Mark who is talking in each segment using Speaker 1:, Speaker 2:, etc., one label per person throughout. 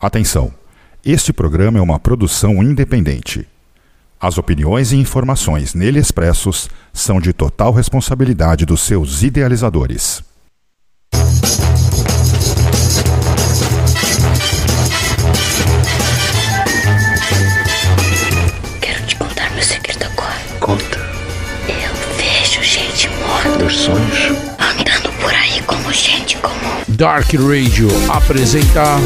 Speaker 1: Atenção! Este programa é uma produção independente. As opiniões e informações nele expressos são de total responsabilidade dos seus idealizadores.
Speaker 2: Quero te contar meu segredo agora.
Speaker 3: Conta
Speaker 2: Eu vejo gente morta
Speaker 3: dos sonhos.
Speaker 2: andando por aí como gente comum.
Speaker 4: Dark Radio apresenta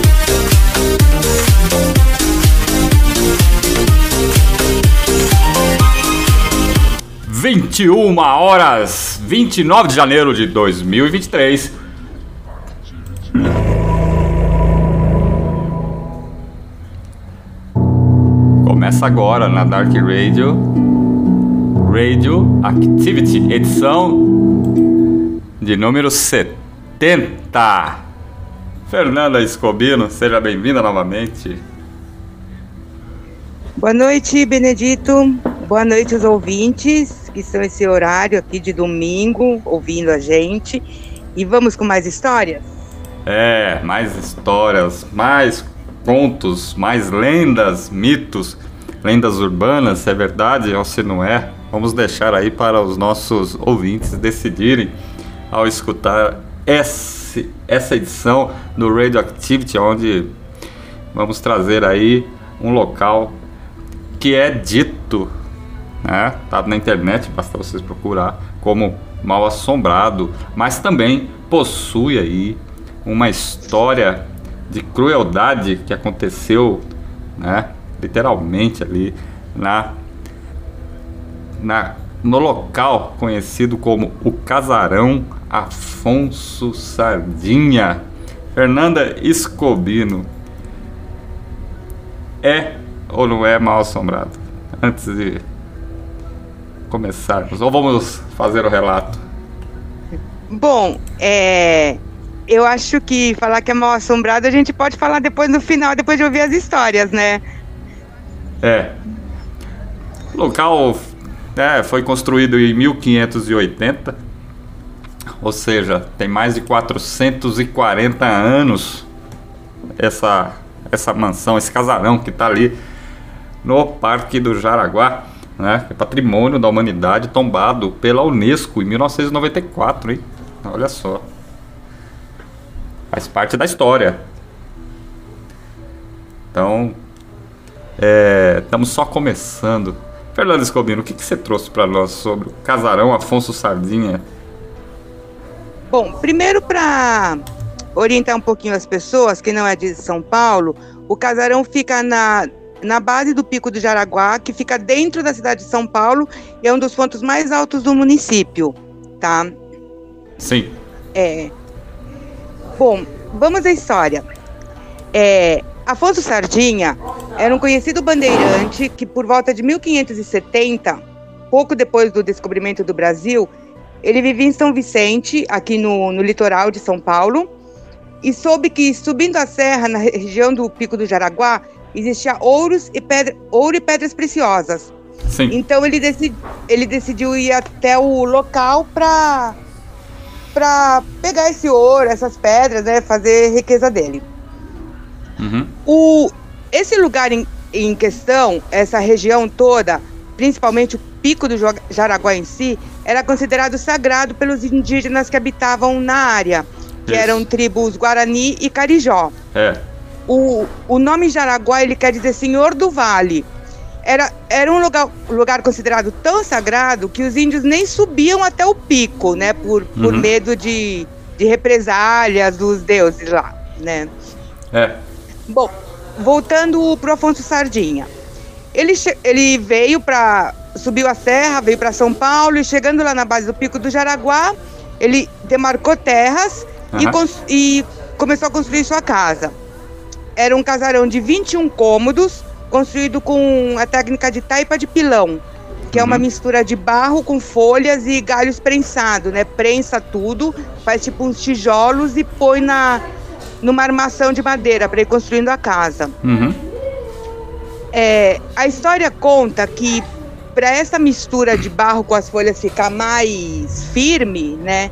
Speaker 5: 21 horas 29 de janeiro de 2023. Começa agora na Dark Radio Radio Activity, edição de número 70. Fernanda Escobino, seja bem-vinda novamente.
Speaker 6: Boa noite, Benedito. Boa noite aos ouvintes que estão esse horário aqui de domingo ouvindo a gente. E vamos com mais histórias?
Speaker 5: É, mais histórias, mais contos, mais lendas, mitos, lendas urbanas, se é verdade ou se não é. Vamos deixar aí para os nossos ouvintes decidirem ao escutar esse, essa edição do Radioactivity, onde vamos trazer aí um local que é dito, né? Tá na internet, basta vocês procurar como mal assombrado, mas também possui aí uma história de crueldade que aconteceu, né? Literalmente ali na na no local conhecido como o Casarão Afonso Sardinha. Fernanda Escobino é ou não é mal assombrado? Antes de começarmos, ou vamos fazer o relato?
Speaker 6: Bom, é. Eu acho que falar que é mal assombrado a gente pode falar depois no final, depois de ouvir as histórias, né?
Speaker 5: É. O local é, foi construído em 1580, ou seja, tem mais de 440 anos essa, essa mansão, esse casarão que está ali no Parque do Jaraguá, né? É patrimônio da humanidade tombado pela Unesco em 1994, hein? Olha só. Faz parte da história. Então, é, estamos só começando. Fernando Escobino, o que, que você trouxe para nós sobre o casarão Afonso Sardinha?
Speaker 6: Bom, primeiro para orientar um pouquinho as pessoas que não é de São Paulo, o casarão fica na, na base do Pico do Jaraguá, que fica dentro da cidade de São Paulo e é um dos pontos mais altos do município, tá?
Speaker 5: Sim.
Speaker 6: É. Bom, vamos à história. É, Afonso Sardinha era um conhecido bandeirante que, por volta de 1570, pouco depois do descobrimento do Brasil, ele vivia em São Vicente, aqui no, no litoral de São Paulo, e soube que, subindo a serra, na região do Pico do Jaraguá, existia ouros e pedra, ouro e pedras preciosas.
Speaker 5: Sim.
Speaker 6: Então ele, ele decidiu ir até o local para para pegar esse ouro, essas pedras, né, fazer riqueza dele.
Speaker 5: Uhum.
Speaker 6: O esse lugar em, em questão, essa região toda, principalmente o Pico do Jaraguá em si, era considerado sagrado pelos indígenas que habitavam na área, que
Speaker 5: Isso.
Speaker 6: eram tribos Guarani e Carijó.
Speaker 5: É.
Speaker 6: O, o nome Jaraguá ele quer dizer Senhor do Vale. Era, era um lugar, lugar considerado tão sagrado que os índios nem subiam até o pico, né? Por, por
Speaker 5: Uhum.
Speaker 6: medo de, de represálias dos deuses lá, né?
Speaker 5: É.
Speaker 6: Bom, voltando pro Afonso Sardinha. Ele, ele veio para subiu a serra, veio para São Paulo e chegando lá na base do Pico do Jaraguá, ele demarcou terras e,
Speaker 5: Aham.
Speaker 6: cons- e começou a construir sua casa. Era um casarão de 21 cômodos, construído com a técnica de taipa de pilão, que é uma
Speaker 5: Uhum.
Speaker 6: mistura de barro com folhas e galhos prensados, né? Prensa tudo, faz tipo uns tijolos e põe na numa armação de madeira para ir construindo a casa.
Speaker 5: Uhum.
Speaker 6: É, a história conta que para essa mistura de barro com as folhas ficar mais firme, né?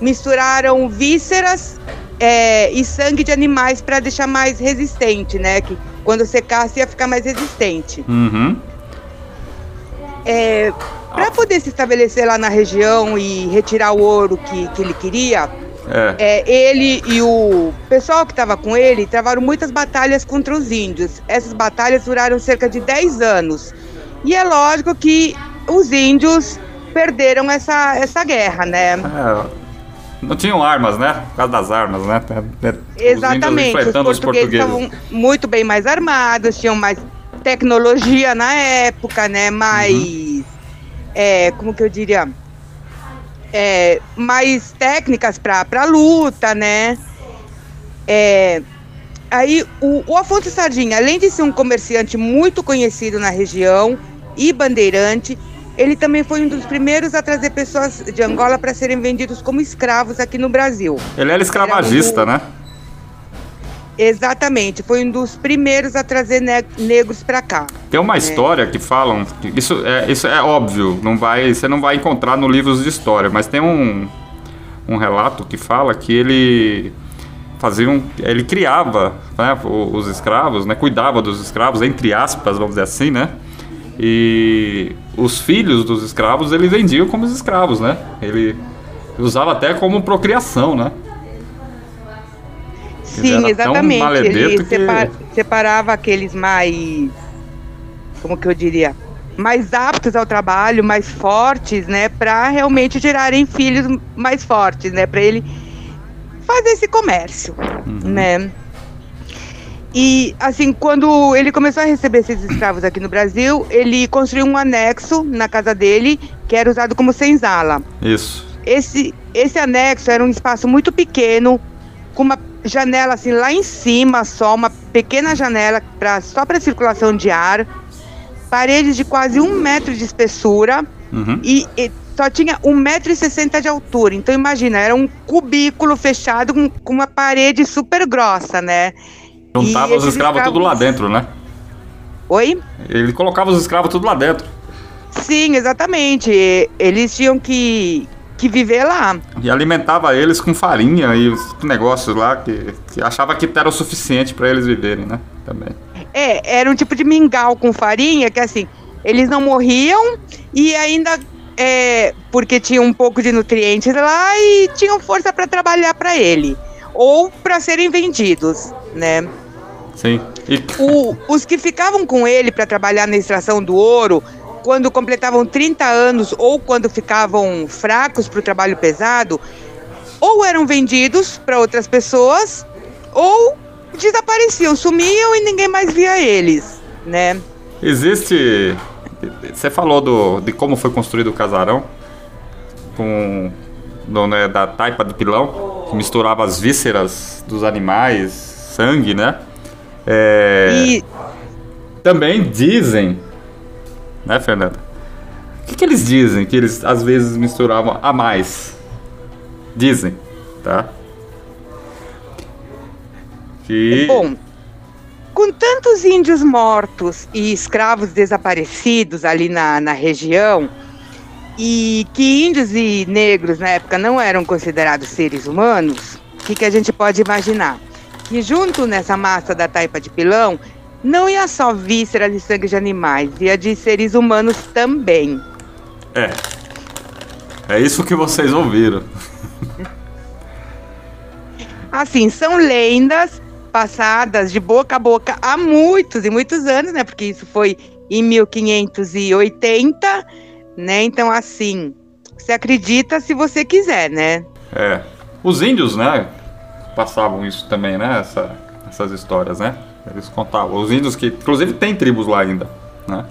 Speaker 6: Misturaram vísceras é, e sangue de animais para deixar mais resistente, né? Que quando secasse ia ficar mais resistente.
Speaker 5: Uhum.
Speaker 6: É, para poder se estabelecer lá na região e retirar o ouro que, que ele queria,
Speaker 5: É.
Speaker 6: é, ele e o pessoal que estava com ele travaram muitas batalhas contra os índios. Essas batalhas duraram cerca de 10 anos. E é lógico que os índios perderam essa, essa guerra, né?
Speaker 5: É, Não tinham armas, né? Por causa das armas, né? É, é, os
Speaker 6: Exatamente. Os
Speaker 5: os
Speaker 6: portugueses
Speaker 5: portugueses.
Speaker 6: estavam muito bem mais armados, tinham mais tecnologia na época, né? Mais.
Speaker 5: Uhum.
Speaker 6: é, como que eu diria? É, mais técnicas para luta, né? É, aí o, o Afonso Sardinha, além de ser um comerciante muito conhecido na região e bandeirante, ele também foi um dos primeiros a trazer pessoas de Angola para serem vendidos como escravos aqui no Brasil.
Speaker 5: Ele era escravagista,
Speaker 6: Era um-
Speaker 5: né?
Speaker 6: Exatamente, foi um dos primeiros a trazer ne- negros para cá.
Speaker 5: Tem uma história que falam. que isso, é, isso é óbvio, não vai, você não vai encontrar no livros de história, mas tem um, um relato que fala que ele fazia um, ele criava né, os escravos, né, cuidava dos escravos, entre aspas, vamos dizer assim, né? E os filhos dos escravos ele vendia como os escravos, né? Ele usava até como procriação, né?
Speaker 6: Sim, exatamente. Ele
Speaker 5: que-
Speaker 6: separa- separava aqueles mais. Como que eu diria? Mais aptos ao trabalho, mais fortes, né? Para realmente gerarem filhos mais fortes, né? Para ele fazer esse comércio, né? E, assim, quando ele começou a receber esses escravos aqui no Brasil, ele construiu um anexo na casa dele, que era usado como senzala.
Speaker 5: Isso.
Speaker 6: Esse, esse anexo era um espaço muito pequeno, com uma janela assim lá em cima, só uma pequena janela pra, só para circulação de ar, paredes de quase um metro de espessura
Speaker 5: Uhum.
Speaker 6: e, e só tinha um metro e sessenta de altura. Então imagina, era um cubículo fechado com, com uma parede super grossa, né?
Speaker 5: Juntava os escravos tudo lá dentro, né?
Speaker 6: Oi?
Speaker 5: Ele colocava os escravos tudo lá dentro.
Speaker 6: Sim, exatamente. Eles tinham que, que viver lá.
Speaker 5: E alimentava eles com farinha e os negócios lá que, que achava que era o suficiente para eles viverem, né? Também.
Speaker 6: É, era um tipo de mingau com farinha, que assim, eles não morriam e ainda é, porque tinham um pouco de nutrientes lá e tinham força para trabalhar para ele ou para serem vendidos, né?
Speaker 5: Sim. E
Speaker 6: O- os que ficavam com ele para trabalhar na extração do ouro, quando completavam 30 anos ou quando ficavam fracos para o trabalho pesado, ou eram vendidos para outras pessoas, ou desapareciam, sumiam e ninguém mais via eles, né?
Speaker 5: existe. Você falou do, de como foi construído o casarão com do, né, da taipa de pilão, que misturava as vísceras dos animais, sangue, né? É,
Speaker 6: E
Speaker 5: Também dizem, né, Fernanda? O que, que eles dizem que eles às vezes misturavam a mais? Dizem, tá? Que.
Speaker 6: Bom, com tantos índios mortos e escravos desaparecidos ali na, na região, e que índios e negros na época não eram considerados seres humanos, o que, que a gente pode imaginar? Que junto nessa massa da taipa de pilão, não ia só vísceras e sangue de animais, ia de seres humanos também.
Speaker 5: É. É isso que vocês ouviram.
Speaker 6: Assim, são lendas passadas de boca a boca há muitos e muitos anos, né? Porque isso foi em 1580, né? Então, assim, você acredita se você quiser, né?
Speaker 5: É. Os índios, né? Passavam isso também, né? Essa- essas histórias, né? Eles contavam. Os índios que. Inclusive tem tribos lá ainda, né?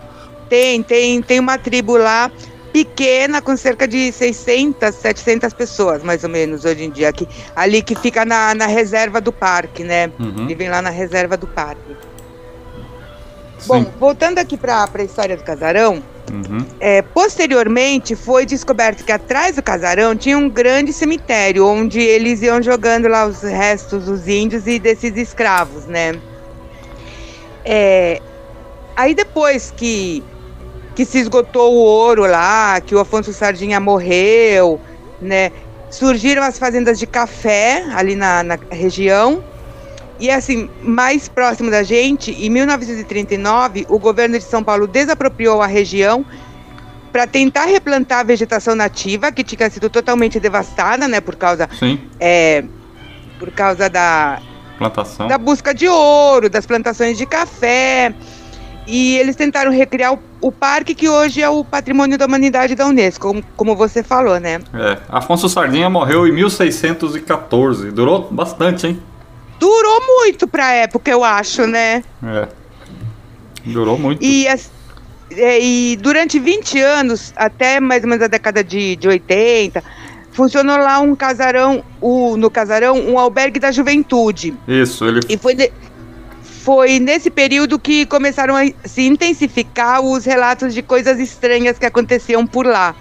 Speaker 6: Tem, tem, tem uma tribo lá pequena com cerca de 600, 700 pessoas, mais ou menos, hoje em dia, aqui, ali que fica na, na reserva do parque, né?
Speaker 5: Uhum.
Speaker 6: Vivem lá na reserva do parque. Bom,
Speaker 5: Sim.
Speaker 6: voltando aqui para a história do casarão,
Speaker 5: Uhum.
Speaker 6: É, posteriormente, foi descoberto que atrás do casarão tinha um grande cemitério, onde eles iam jogando lá os restos dos índios e desses escravos, né? É, aí depois que, que se esgotou o ouro lá, que o Afonso Sardinha morreu, né? surgiram as fazendas de café ali na, na região. E assim, mais próximo da gente, em 1939, o governo de São Paulo desapropriou a região para tentar replantar a vegetação nativa, que tinha sido totalmente devastada, né, por causa,
Speaker 5: Sim,
Speaker 6: é, por causa da,
Speaker 5: plantação.
Speaker 6: da busca de ouro, das plantações de café. E eles tentaram recriar o, o parque que hoje é o patrimônio da humanidade da Unesco, como, como você falou, né?
Speaker 5: É, Afonso Sardinha morreu em 1614. Durou bastante, hein?
Speaker 6: Durou muito pra época, eu acho, né?
Speaker 5: É. Durou muito.
Speaker 6: E, as- é, e durante 20 anos, até mais ou menos a década de, de 80, funcionou lá um casarão, o, no casarão, um albergue da juventude.
Speaker 5: Isso, ele.
Speaker 6: E foi, foi nesse período que começaram a se intensificar os relatos de coisas estranhas que aconteciam por lá.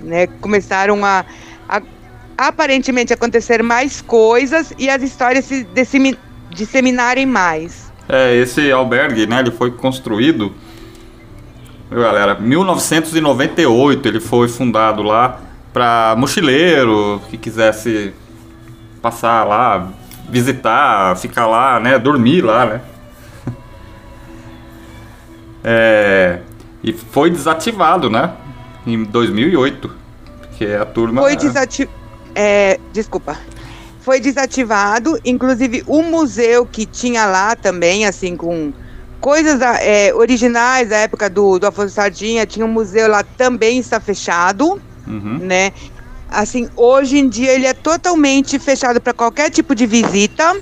Speaker 6: Né? Começaram a, a aparentemente acontecer mais coisas e as histórias se dissemi- disseminarem mais.
Speaker 5: É, esse albergue, né? Ele foi construído. Galera? 1998 ele foi fundado lá para mochileiro que quisesse passar lá, visitar, ficar lá, né? Dormir lá, né? É, e foi desativado, né? Em 2008, porque a turma
Speaker 6: Foi desativado. Desculpa. Foi desativado, inclusive o museu que tinha lá também, assim, com coisas da- é, originais da época do, do Afonso Sardinha, tinha um museu lá também está fechado,
Speaker 5: Uhum.
Speaker 6: né? Assim, hoje em dia ele é totalmente fechado para qualquer tipo de visita.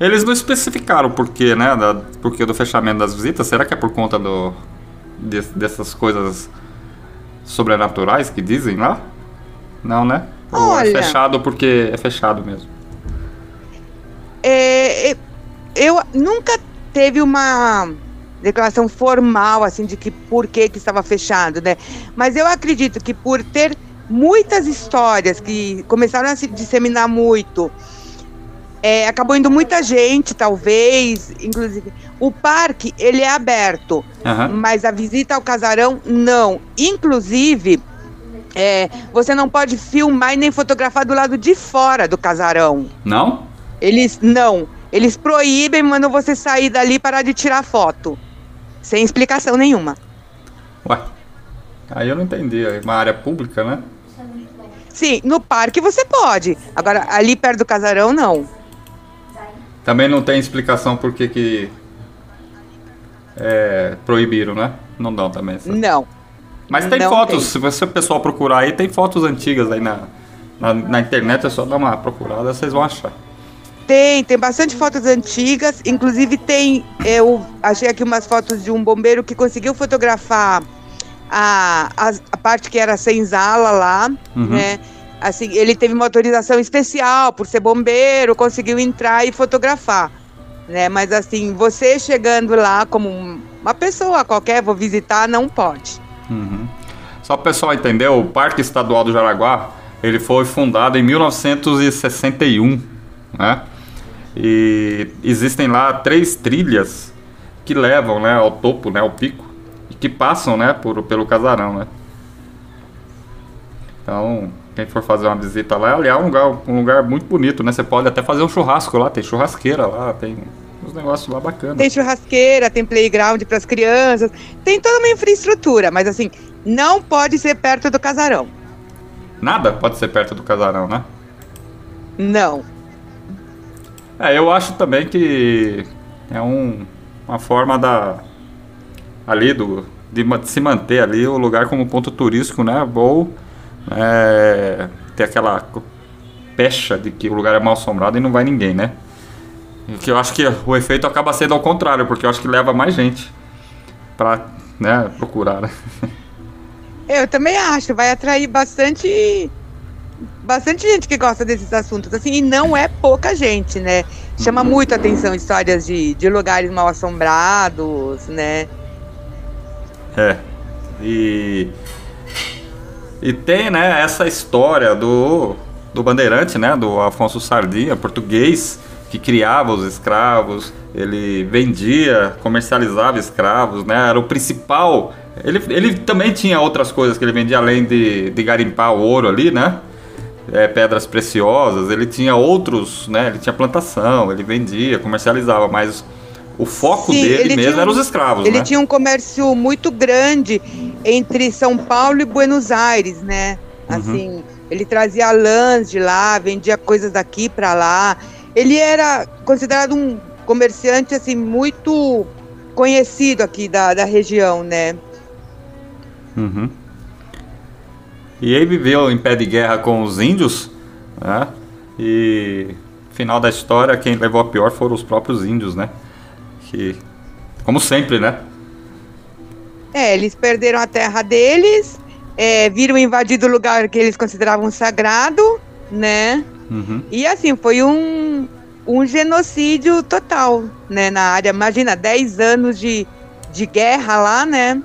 Speaker 5: Eles não especificaram o porquê, né? Da, porquê do fechamento das visitas. Será que é por conta do, de- dessas coisas sobrenaturais que dizem lá? Não, né? Ou é
Speaker 6: Olha.
Speaker 5: fechado porque é fechado mesmo?
Speaker 6: É, é, eu nunca teve uma declaração formal assim de que por que que estava fechado, né? Mas eu acredito que por ter muitas histórias que começaram a se disseminar muito, é, acabou indo muita gente, talvez, inclusive. O parque ele é aberto,
Speaker 5: Aham.
Speaker 6: mas a visita ao casarão não. Inclusive, é, você não pode filmar e nem fotografar do lado de fora do casarão.
Speaker 5: Não?
Speaker 6: Eles não. Eles proíbem, mandam você sair dali e parar de tirar foto. Sem explicação nenhuma.
Speaker 5: Ué. Aí eu não entendi. É uma área pública, né?
Speaker 6: Sim, no parque você pode. Agora, ali perto do casarão, não.
Speaker 5: Também não tem explicação por que que é, proibiram, né? Não dão também. essa-
Speaker 6: Não.
Speaker 5: Mas tem
Speaker 6: Não
Speaker 5: fotos, se você pessoal procurar aí, tem fotos antigas aí na, na, na internet, é só dar uma procurada, vocês vão achar.
Speaker 6: Tem, tem bastante fotos antigas. Inclusive tem, eu achei aqui umas fotos de um bombeiro que conseguiu fotografar a, a, a parte que era senzala lá,
Speaker 5: Uhum.
Speaker 6: né? Assim, ele teve uma autorização especial por ser bombeiro, conseguiu entrar e fotografar, né? Mas assim, você chegando lá como um- uma pessoa qualquer, vou visitar, não pode.
Speaker 5: Uhum. Só para o pessoal entender, o Parque Estadual do Jaraguá, ele foi fundado em 1961, né? E existem lá três trilhas que levam, né, ao topo, né, ao pico, e que passam, né, por, pelo casarão, né? Então, quem for fazer uma visita lá, ali é um lugar, um lugar muito bonito, né? Você pode até fazer um churrasco lá, tem churrasqueira lá, tem uns negócios lá bacanas.
Speaker 6: Tem churrasqueira, tem playground para as crianças, tem toda uma infraestrutura, mas assim, não pode ser perto do casarão.
Speaker 5: Nada pode ser perto do casarão, né?
Speaker 6: Não.
Speaker 5: É, eu acho também que é um, uma forma da ali do de se manter ali o lugar como ponto turístico, né? Ou é, ter aquela pecha de que o lugar é mal assombrado e não vai ninguém, né? Que eu acho que o efeito acaba sendo ao contrário, porque eu acho que leva mais gente pra né, procurar, né?
Speaker 6: Eu também acho, vai atrair bastante bastante gente que gosta desses assuntos, assim, e não é pouca gente, né? Chama muito atenção histórias de, de lugares mal assombrados, né?
Speaker 5: É. E e tem, né, essa história do do bandeirante, né, do Afonso Sardinha, português, que criava os escravos, ele vendia, comercializava escravos, né? Era o principal. Ele, ele também tinha outras coisas que ele vendia além de, de garimpar o ouro ali, né? é, pedras preciosas, ele tinha outros, né? Ele tinha plantação, ele vendia, comercializava, mas o foco
Speaker 6: Sim,
Speaker 5: dele
Speaker 6: ele
Speaker 5: mesmo
Speaker 6: um-
Speaker 5: os escravos,
Speaker 6: Ele
Speaker 5: né?
Speaker 6: tinha um comércio muito grande entre São Paulo e Buenos Aires, né?
Speaker 5: Uhum.
Speaker 6: Assim, ele trazia lãs de lá, vendia coisas daqui para lá. Ele era considerado um comerciante assim muito conhecido aqui da, da região, né?
Speaker 5: Uhum. E ele viveu em pé de guerra com os índios, né? E final da história, quem levou a pior foram os próprios índios, né? Que, como sempre, né?
Speaker 6: É, eles perderam a terra deles, é, viram invadido o lugar que eles consideravam sagrado, né?
Speaker 5: Uhum.
Speaker 6: E assim, foi um, um genocídio total, né, na área. Imagina, 10 anos de, de guerra lá, né?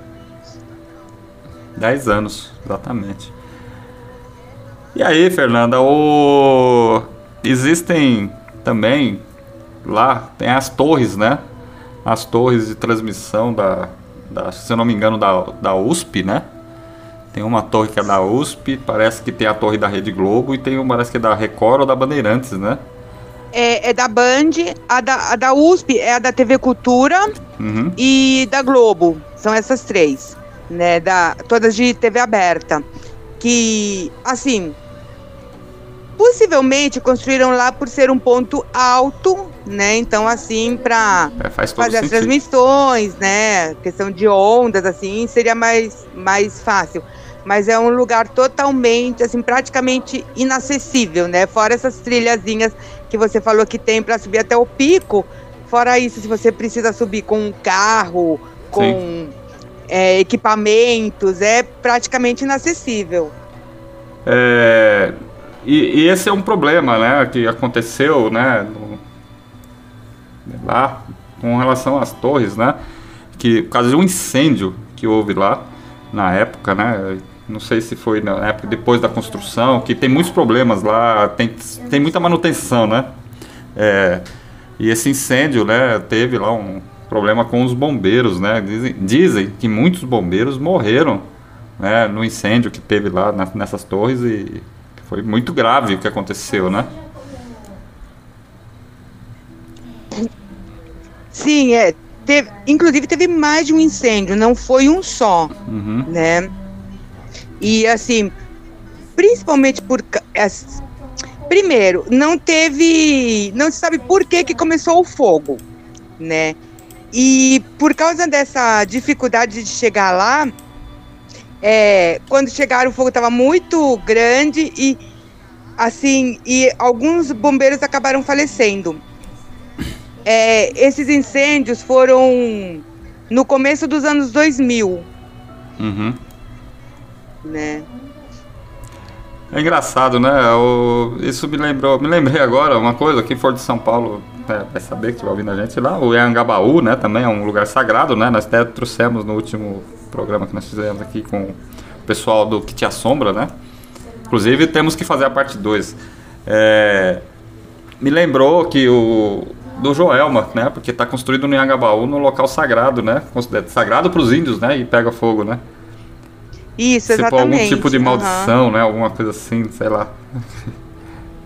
Speaker 5: 10 anos, exatamente. E aí, Fernanda, o... existem também lá, tem as torres, né? As torres de transmissão da, da se eu não me engano, da, da USP, né? Tem uma torre que é da USP, parece que tem a torre da Rede Globo e tem uma, parece que é da Record ou da Bandeirantes, né?
Speaker 6: É, é da Band, a da, a da USP é a da TV Cultura
Speaker 5: Uhum.
Speaker 6: e da Globo. São essas três, né? Da, todas de TV aberta. Que, assim, possivelmente construíram lá por ser um ponto alto, né? Então, assim, para
Speaker 5: É, faz
Speaker 6: fazer as
Speaker 5: sentido.
Speaker 6: transmissões, né? Questão de ondas, assim, seria mais, mais fácil. Mas é um lugar totalmente, assim, praticamente inacessível, né? Fora essas trilhazinhas que você falou que tem para subir até o pico. Fora isso, se você precisa subir com um carro, com é, equipamentos, é praticamente inacessível.
Speaker 5: É, e, e esse é um problema, né, que aconteceu, né, no- lá com relação às torres, né, que por causa de um incêndio que houve lá na época, né, não sei se foi na época depois da construção, que tem muitos problemas lá, tem, tem muita manutenção, né, é, e esse incêndio, né, teve lá um problema com os bombeiros, né, dizem, dizem que muitos bombeiros morreram né, no incêndio que teve lá na- nessas torres e foi muito grave o que aconteceu, né?
Speaker 6: Sim, é. Teve, inclusive teve mais de um incêndio, não foi um só.
Speaker 5: Uhum.
Speaker 6: né? E assim, principalmente por primeiro, não teve, não se sabe por que que começou o fogo, né? E por causa dessa dificuldade de chegar lá, é, quando chegaram o fogo estava muito grande e assim, e alguns bombeiros acabaram falecendo. É, esses incêndios foram no começo dos anos 2000,
Speaker 5: Uhum.
Speaker 6: Né?
Speaker 5: É engraçado, né? O- isso me lembrou, me lembrei agora uma coisa, quem for de São Paulo né, vai saber que estiver ouvindo a gente lá, o Anhangabaú, né, também é um lugar sagrado, né? Nós até trouxemos no último programa que nós fizemos aqui com o pessoal do Que Te Assombra, né? Inclusive temos que fazer a parte 2. me lembrou que o do Joelma, né? Porque está construído no Anhangabaú, no local sagrado, né? Sagrado para os índios, né? E pega fogo, né?
Speaker 6: Isso,
Speaker 5: for
Speaker 6: exatamente.
Speaker 5: algum tipo de maldição, né? Alguma coisa assim, sei lá.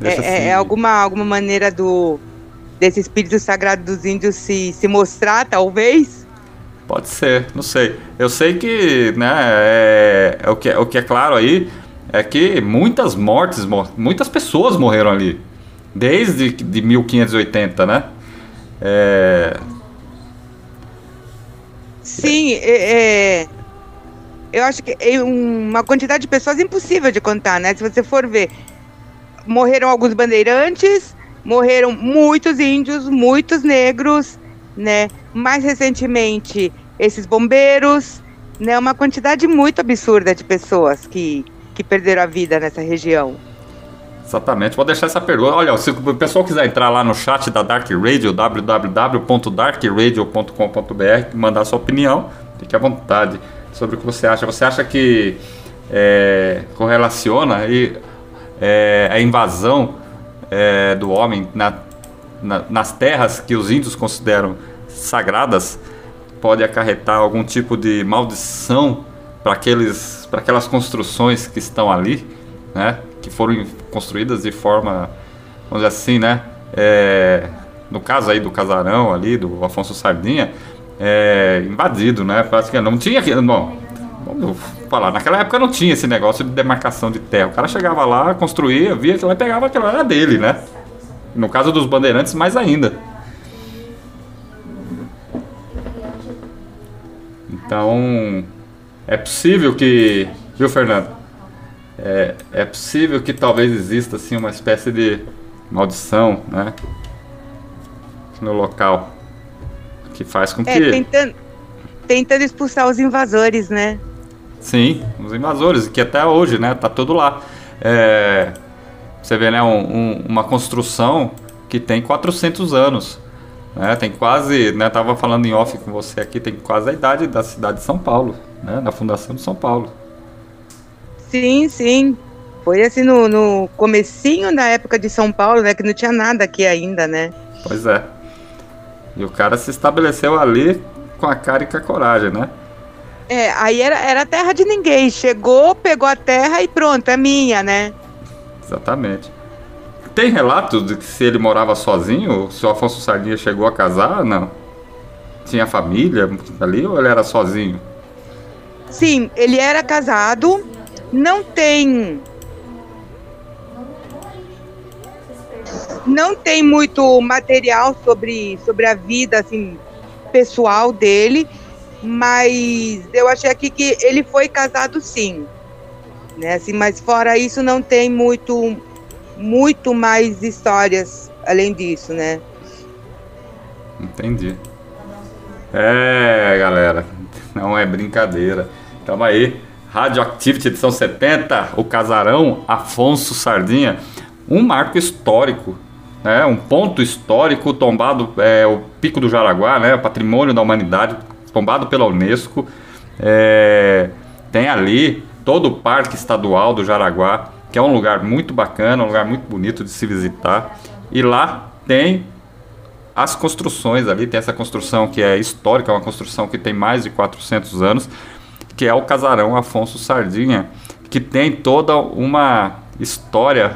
Speaker 6: É, é-
Speaker 5: assim.
Speaker 6: é alguma, alguma maneira do desse espírito sagrado dos índios se, se mostrar, talvez?
Speaker 5: Pode ser, não sei. Eu sei que, né, é, é o, que, o que é claro aí é que muitas mortes, mor- muitas pessoas morreram ali. Desde de 1580, né? É,
Speaker 6: Sim, é, é- eu acho que é uma quantidade de pessoas impossível de contar, né? Se você for ver, morreram alguns bandeirantes, morreram muitos índios, muitos negros, né? Mais recentemente, esses bombeiros, né? Uma quantidade muito absurda de pessoas que, que perderam a vida nessa região.
Speaker 5: Exatamente, vou deixar essa pergunta. Olha, se o pessoal quiser entrar lá no chat da Dark Radio, www.darkradio.com.br, mandar sua opinião, fique à vontade sobre o que você acha. Você acha que é, correlaciona aí, é, a invasão é, do homem na- na- nas terras que os índios consideram sagradas pode acarretar algum tipo de maldição para aqueles para aquelas construções que estão ali, né? Que foram construídas de forma, vamos dizer assim, né? É, no caso aí do casarão ali, do Afonso Sardinha, é, invadido, né? Praticamente não tinha, bom, vamos falar, naquela época não tinha esse negócio de demarcação de terra. O cara chegava lá, construía, via que lá e pegava aquilo era dele, né? No caso dos bandeirantes, mais ainda. Então, é possível que, viu, Fernando? É, é possível que talvez exista assim uma espécie de maldição, né? No local que faz com
Speaker 6: É,
Speaker 5: que
Speaker 6: tentando, tentando expulsar os invasores, né?
Speaker 5: Sim, os invasores, que até hoje, né, tá tudo lá. É, você vê, né, um- um- uma construção que tem 400 anos. Né, tem quase, né, tava falando em off com você aqui, tem quase a idade da cidade de São Paulo, né, da fundação de São Paulo.
Speaker 6: Sim, sim. Foi assim no, no comecinho da época de São Paulo, né? Que não tinha nada aqui ainda, né?
Speaker 5: Pois é. E o cara se estabeleceu ali com a cara e com a coragem, né?
Speaker 6: É, aí era, era terra de ninguém. Chegou, pegou a terra e pronto, é minha, né?
Speaker 5: Exatamente. Tem relatos de que se ele morava sozinho, se o Afonso Sardinha chegou a casar, não? Tinha família ali ou ele era sozinho?
Speaker 6: Sim, ele era casado, não tem. Não tem muito material sobre, sobre a vida assim, pessoal dele, mas eu achei aqui que ele foi casado sim. Né? Assim, mas fora isso não tem muito, muito mais histórias além disso, né?
Speaker 5: Entendi. É, galera, não é brincadeira. Tamo aí. Radioactivity edição 70, o casarão Afonso Sardinha. Um marco histórico, né? um ponto histórico tombado, é, o Pico do Jaraguá, né? patrimônio da humanidade, tombado pela Unesco. É, tem ali todo o Parque Estadual do Jaraguá, que é um lugar muito bacana, um lugar muito bonito de se visitar. E lá tem as construções ali, tem essa construção que é histórica, uma construção que tem mais de 400 anos, que é o casarão Afonso Sardinha, que tem toda uma história,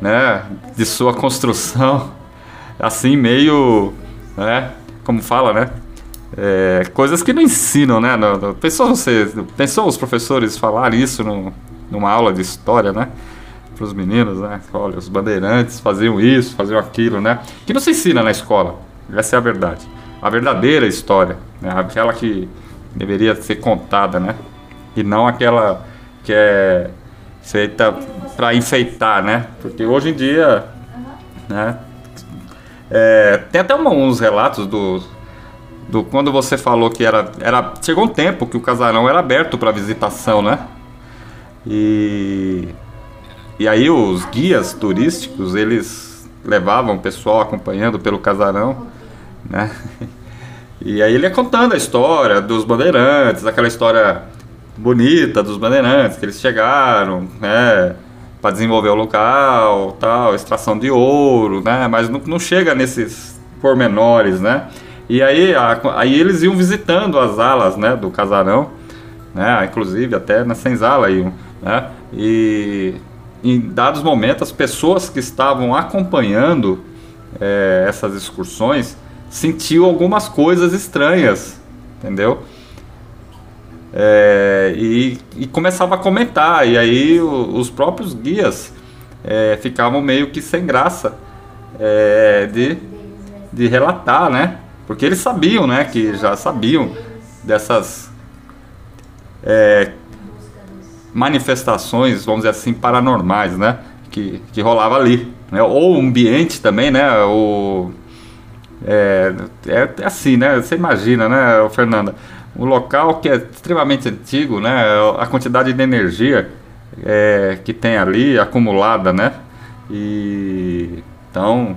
Speaker 5: né, de sua construção, assim meio, né, como fala, né, é, coisas que não ensinam, né, pensou você, pensou os professores falarem isso no, numa aula de história, né, para os meninos, né? Olha, os bandeirantes faziam isso, faziam aquilo, né? Que não se ensina na escola. Essa é a verdade. A verdadeira história, né? Aquela que deveria ser contada, né? E não aquela que é feita para enfeitar, né? Porque hoje em dia, né? É, tem até uma, uns relatos do, do quando você falou que era, era chegou um tempo que o casarão era aberto para visitação, né? E e aí os guias turísticos, eles levavam o pessoal acompanhando pelo casarão, né? E aí ele ia contando a história dos bandeirantes, aquela história bonita dos bandeirantes, que eles chegaram, né? Para desenvolver o local, tal, extração de ouro, né? Mas não, não chega nesses pormenores, né? E aí, a, aí eles iam visitando as alas, né? Do casarão, né? Inclusive até na senzala iam, né? E em dados momentos, as pessoas que estavam acompanhando é, essas excursões sentiam algumas coisas estranhas, entendeu? É, e, e, começava a comentar, e aí o, os próprios guias é, ficavam meio que sem graça de, de relatar, né? Porque eles sabiam, né? Que já sabiam dessas manifestações, vamos dizer assim, paranormais, né? Que, que rolava ali. Né? Ou o ambiente também, né? O, é, é, assim, né? Você imagina, né, Fernanda? Um local que é extremamente antigo, né? A quantidade de energia é, que tem ali acumulada, né? E então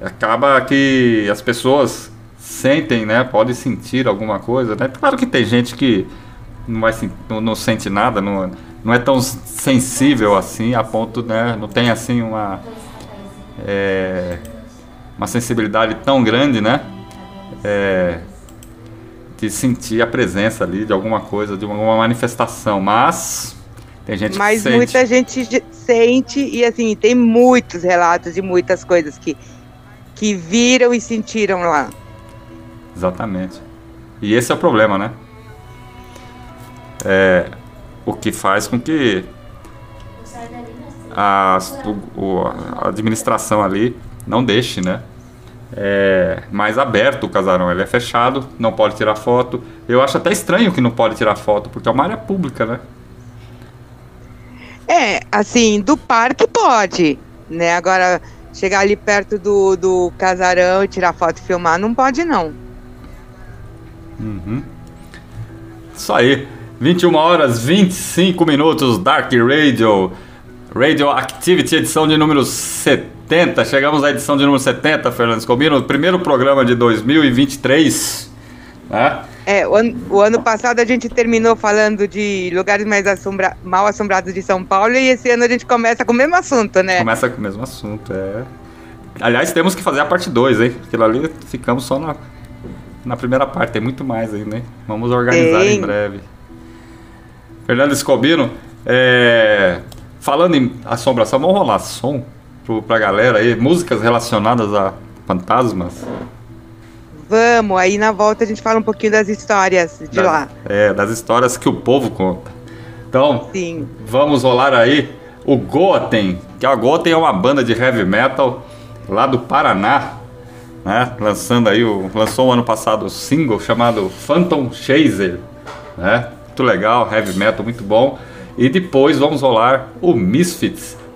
Speaker 5: acaba que as pessoas sentem, né? Podem sentir alguma coisa, né? Claro que tem gente que não, vai, não, sente nada, não, não é tão sensível assim, a ponto, né, não tem assim uma, é, uma sensibilidade tão grande, né, é, de sentir a presença ali de alguma coisa, de alguma manifestação, mas Tem gente
Speaker 6: Mas
Speaker 5: que sente.
Speaker 6: muita gente ge- sente e assim, tem muitos relatos de muitas coisas que, que viram e sentiram lá.
Speaker 5: Exatamente. E esse é o problema, né? É o que faz com que a, o- a administração ali não deixe, né? É mais aberto o casarão, ele é fechado, não pode tirar foto. Eu acho até estranho que não pode tirar foto, porque é uma área pública, né?
Speaker 6: É, assim, do parque pode, né? Agora, chegar ali perto do, do casarão e tirar foto e filmar, não pode não.
Speaker 5: Isso aí. 21 horas 25 minutos, Dark Radio. Radio Activity, edição de número 70. Chegamos à edição de número 70, Fernando Escobino. Primeiro programa de 2023. Né?
Speaker 6: É, o ano, o ano passado a gente terminou falando de lugares mais assombra mal assombrados de São Paulo e esse ano a gente começa com o mesmo assunto, né?
Speaker 5: Começa com o mesmo assunto. É. Aliás, temos que fazer a parte 2, hein? Aquilo ali ficamos só na, na primeira parte. Tem muito mais aí, né? Vamos organizar
Speaker 6: Tem.
Speaker 5: em breve. Fernando Escobino, é, falando em assombração, vamos rolar som pro, pra galera aí, músicas relacionadas a fantasmas.
Speaker 6: Vamos, aí na volta a gente fala um pouquinho das histórias de
Speaker 5: das,
Speaker 6: lá.
Speaker 5: É, das histórias que o povo conta. Então,
Speaker 6: Sim.
Speaker 5: Vamos rolar aí o Goten, que a Goten é uma banda de heavy metal lá do Paraná, né? Lançando aí o lançou o ano passado o single chamado Phantom Chaser, né? Muito legal, heavy metal muito bom. E depois vamos rolar o Misfits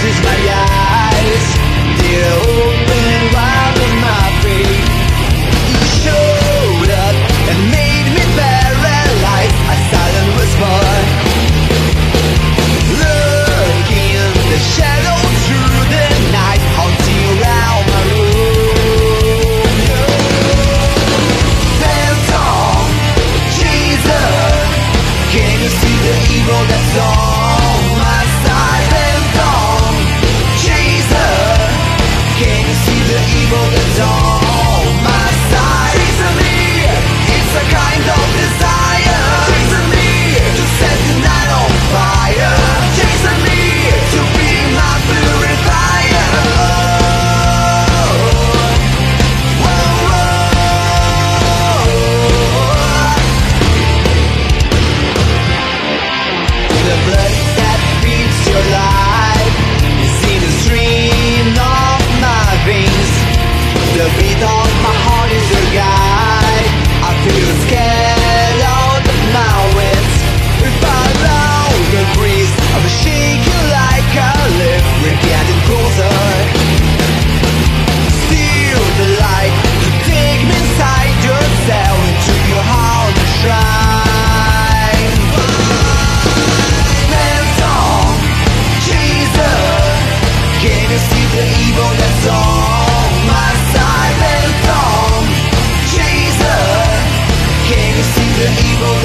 Speaker 7: closes my eyes, dear. see the evil that's on my side and. Jesus,
Speaker 3: can you see the
Speaker 8: evil?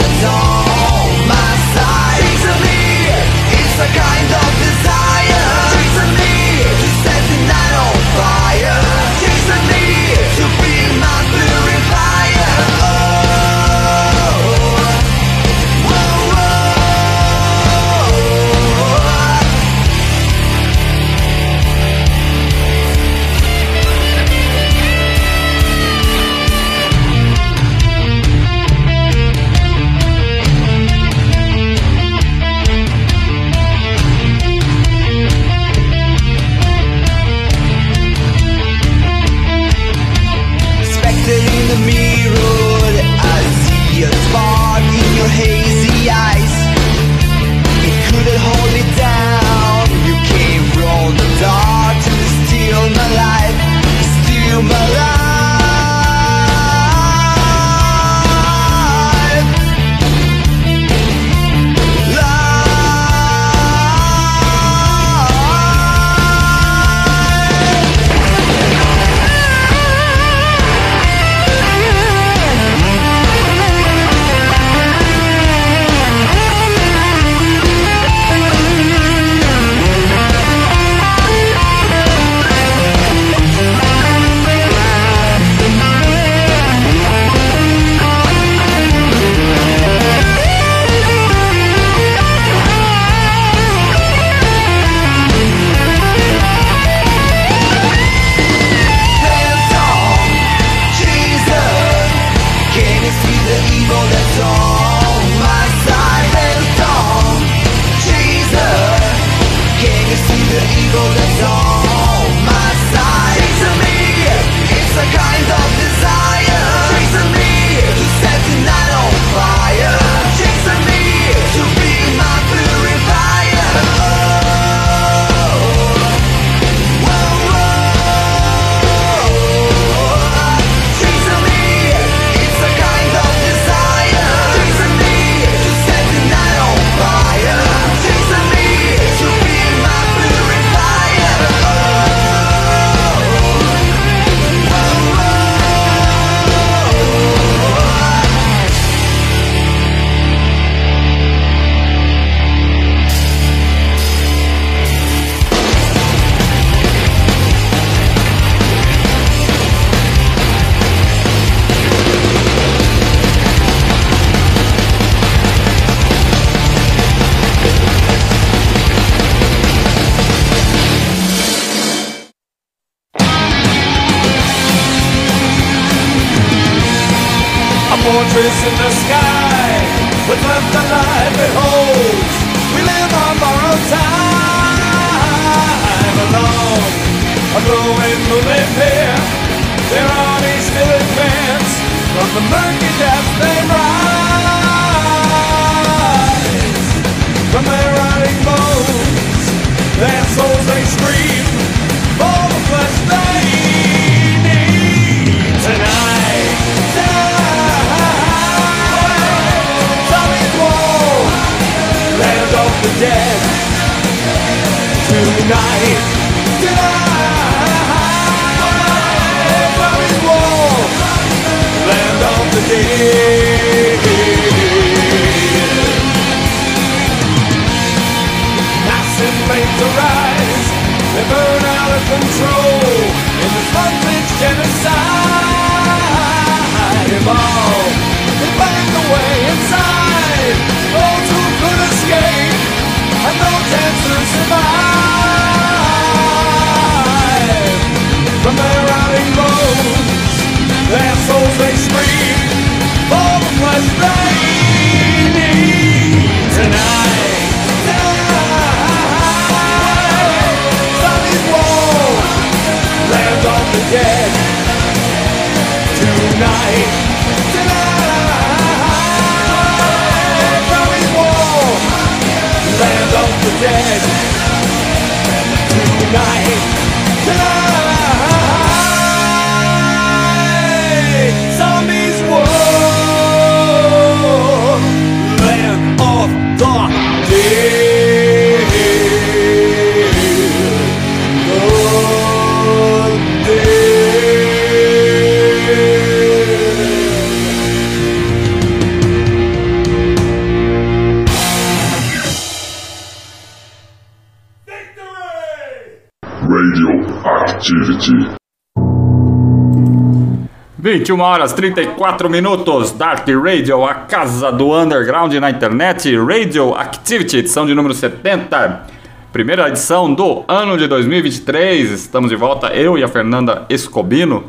Speaker 5: 21 horas 34 minutos, Dark Radio, a casa do underground na internet, Radio Activity, edição de número 70. Primeira edição do ano de 2023. Estamos de volta, eu e a Fernanda Escobino.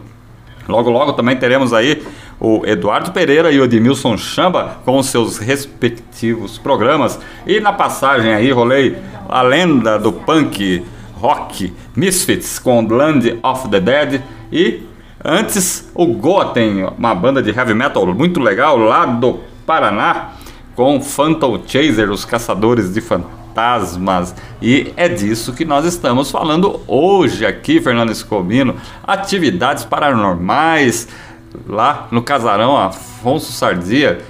Speaker 5: Logo, logo também teremos aí o Eduardo Pereira e o Edmilson Chamba com seus respectivos programas. E na passagem aí rolei a lenda do punk rock Misfits com Land of the Dead e antes o Goten, uma banda de heavy metal muito legal lá do Paraná com Phantom Chaser, os caçadores de fantasmas. E é disso que nós estamos falando hoje aqui, Fernando Escobino. Atividades paranormais lá no casarão Afonso Sardia.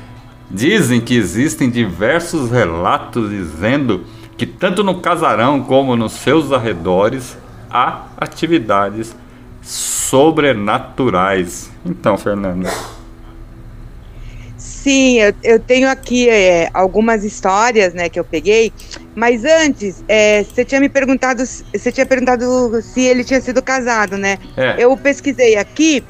Speaker 5: Dizem que existem diversos relatos dizendo que tanto no casarão como nos seus arredores há atividades sobrenaturais. Então, Fernando.
Speaker 6: Sim, eu, eu tenho aqui é, algumas histórias, né, que eu peguei. Mas antes, é, você tinha me perguntado, você tinha perguntado se ele tinha sido casado, né?
Speaker 5: É.
Speaker 6: Eu pesquisei aqui.